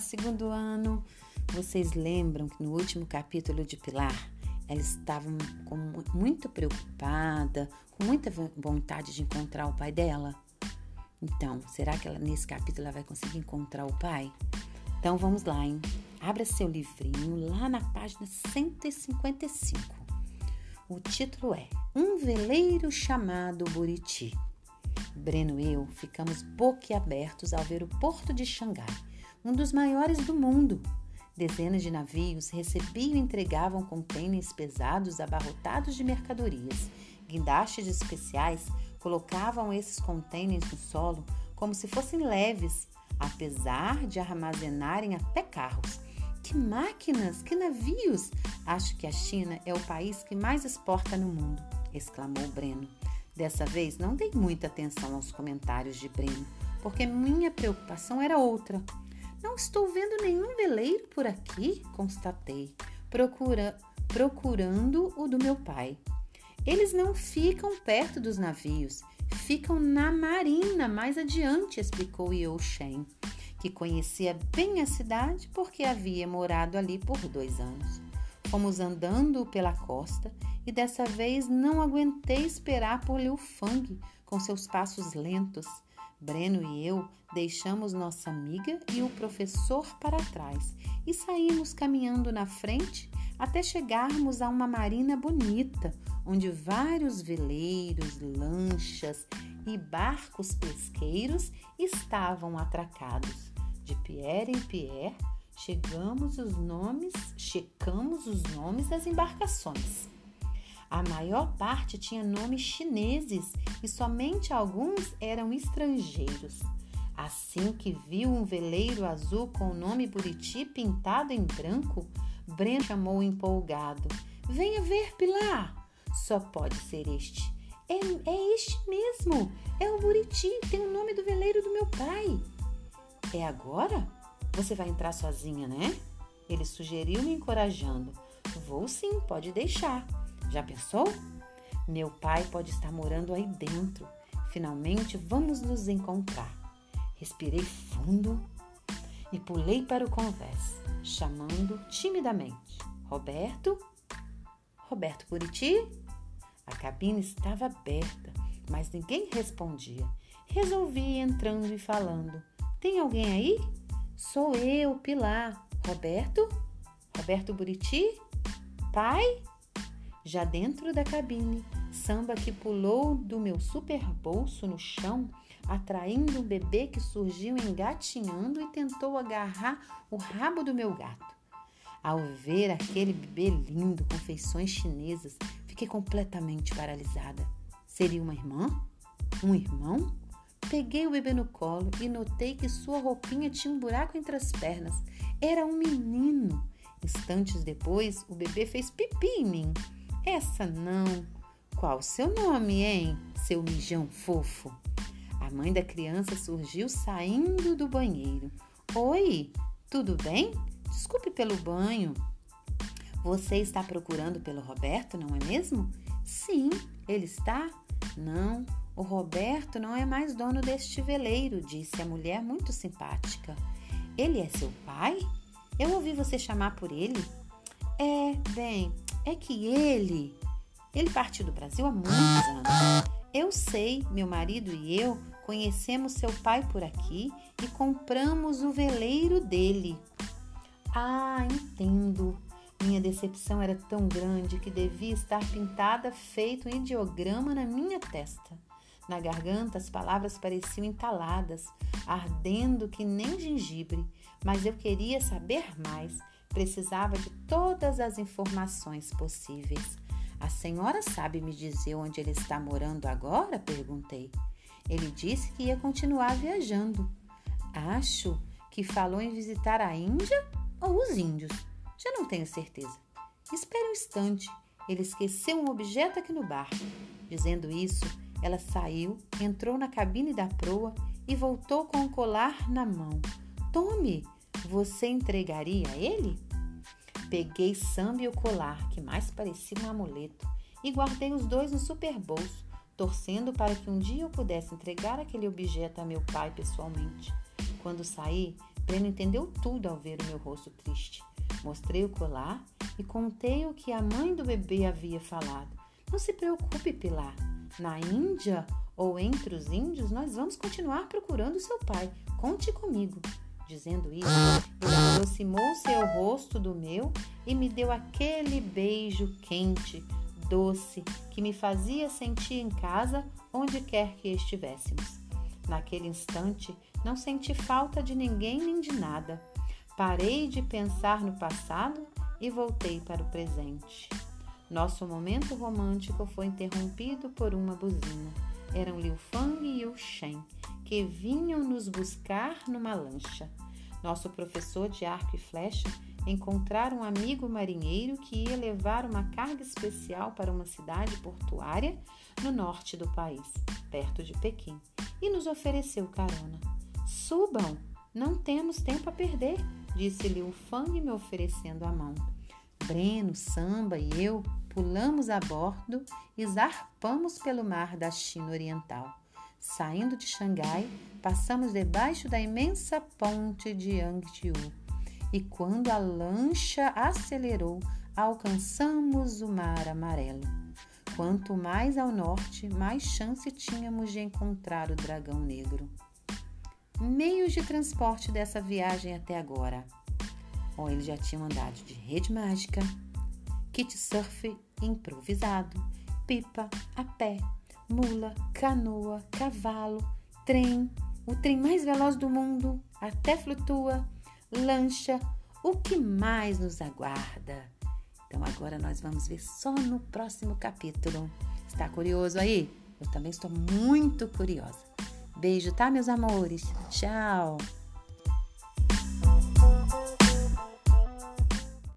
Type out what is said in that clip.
segundo ano. Vocês lembram que no último capítulo de Pilar, ela estava com, muito preocupada, com muita vontade de encontrar o pai dela? Então, será que ela, nesse capítulo ela vai conseguir encontrar o pai? Então vamos lá, hein? Abra seu livrinho lá na página 155. O título é Um veleiro chamado Buriti. Breno e eu ficamos boquiabertos ao ver o porto de Xangai, um dos maiores do mundo. Dezenas de navios recebiam e entregavam contêineres pesados abarrotados de mercadorias. Guindastes especiais colocavam esses contêineres no solo como se fossem leves, apesar de armazenarem até carros. Que máquinas, que navios! Acho que a China é o país que mais exporta no mundo, exclamou Breno. Dessa vez não dei muita atenção aos comentários de Breno, porque minha preocupação era outra. Estou vendo nenhum veleiro por aqui, constatei, procura, procurando o do meu pai. Eles não ficam perto dos navios, ficam na marina mais adiante, explicou Yo Shen, que conhecia bem a cidade porque havia morado ali por dois anos. Fomos andando pela costa e dessa vez não aguentei esperar por Liu Fang com seus passos lentos. Breno e eu deixamos nossa amiga e o professor para trás e saímos caminhando na frente até chegarmos a uma marina bonita, onde vários veleiros, lanchas e barcos pesqueiros estavam atracados. De Pierre em Pierre, chegamos os nomes, checamos os nomes das embarcações. A maior parte tinha nomes chineses e somente alguns eram estrangeiros. Assim que viu um veleiro azul com o nome Buriti pintado em branco, Breno chamou empolgado: Venha ver, Pilar! Só pode ser este. É, é este mesmo! É o Buriti, tem o nome do veleiro do meu pai. É agora? Você vai entrar sozinha, né? Ele sugeriu, me encorajando. Vou sim, pode deixar. Já pensou? Meu pai pode estar morando aí dentro. Finalmente vamos nos encontrar. Respirei fundo e pulei para o convés, chamando timidamente: Roberto? Roberto Buriti? A cabine estava aberta, mas ninguém respondia. Resolvi ir entrando e falando: Tem alguém aí? Sou eu, Pilar. Roberto? Roberto Buriti? Pai? Já dentro da cabine, Samba que pulou do meu super bolso no chão, atraindo um bebê que surgiu engatinhando e tentou agarrar o rabo do meu gato. Ao ver aquele bebê lindo com feições chinesas, fiquei completamente paralisada. Seria uma irmã? Um irmão? Peguei o bebê no colo e notei que sua roupinha tinha um buraco entre as pernas. Era um menino. Instantes depois, o bebê fez pipi em mim. Essa não. Qual o seu nome, hein, seu mijão fofo? A mãe da criança surgiu saindo do banheiro. Oi, tudo bem? Desculpe pelo banho. Você está procurando pelo Roberto, não é mesmo? Sim, ele está? Não, o Roberto não é mais dono deste veleiro, disse a mulher muito simpática. Ele é seu pai? Eu ouvi você chamar por ele. É, bem, é que ele. Ele partiu do Brasil há muitos anos. Eu sei, meu marido e eu conhecemos seu pai por aqui e compramos o veleiro dele. Ah, entendo. Minha decepção era tão grande que devia estar pintada feito um ideograma na minha testa. Na garganta as palavras pareciam entaladas, ardendo que nem gengibre, mas eu queria saber mais. Precisava de todas as informações possíveis. A senhora sabe me dizer onde ele está morando agora? perguntei. Ele disse que ia continuar viajando. Acho que falou em visitar a Índia ou os índios. Já não tenho certeza. Espere um instante. Ele esqueceu um objeto aqui no barco. Dizendo isso, ela saiu, entrou na cabine da proa e voltou com o colar na mão. Tome, você entregaria a ele? Peguei samba e o colar, que mais parecia um amuleto, e guardei os dois no super bolso, torcendo para que um dia eu pudesse entregar aquele objeto a meu pai pessoalmente. Quando saí, Breno entendeu tudo ao ver o meu rosto triste. Mostrei o colar e contei o que a mãe do bebê havia falado. Não se preocupe, Pilar. Na Índia ou entre os índios, nós vamos continuar procurando seu pai. Conte comigo. Dizendo isso, ele aproximou seu rosto do meu e me deu aquele beijo quente, doce, que me fazia sentir em casa onde quer que estivéssemos. Naquele instante, não senti falta de ninguém nem de nada. Parei de pensar no passado e voltei para o presente. Nosso momento romântico foi interrompido por uma buzina. Eram Liu Fang e Yu Shen, que vinham nos buscar numa lancha. Nosso professor de arco e flecha encontrara um amigo marinheiro que ia levar uma carga especial para uma cidade portuária no norte do país, perto de Pequim, e nos ofereceu carona. Subam, não temos tempo a perder, disse Liu Fang me oferecendo a mão. Breno, Samba e eu pulamos a bordo e zarpamos pelo mar da China Oriental. Saindo de Xangai, passamos debaixo da imensa ponte de Yangtze e quando a lancha acelerou, alcançamos o Mar Amarelo. Quanto mais ao norte, mais chance tínhamos de encontrar o dragão negro. Meios de transporte dessa viagem até agora. Bom, eles já tinham andado de rede mágica, kit surf improvisado, pipa, a pé, mula, canoa, cavalo, trem, o trem mais veloz do mundo, até flutua, lancha, o que mais nos aguarda? Então agora nós vamos ver só no próximo capítulo. Está curioso aí? Eu também estou muito curiosa. Beijo, tá, meus amores? Tchau!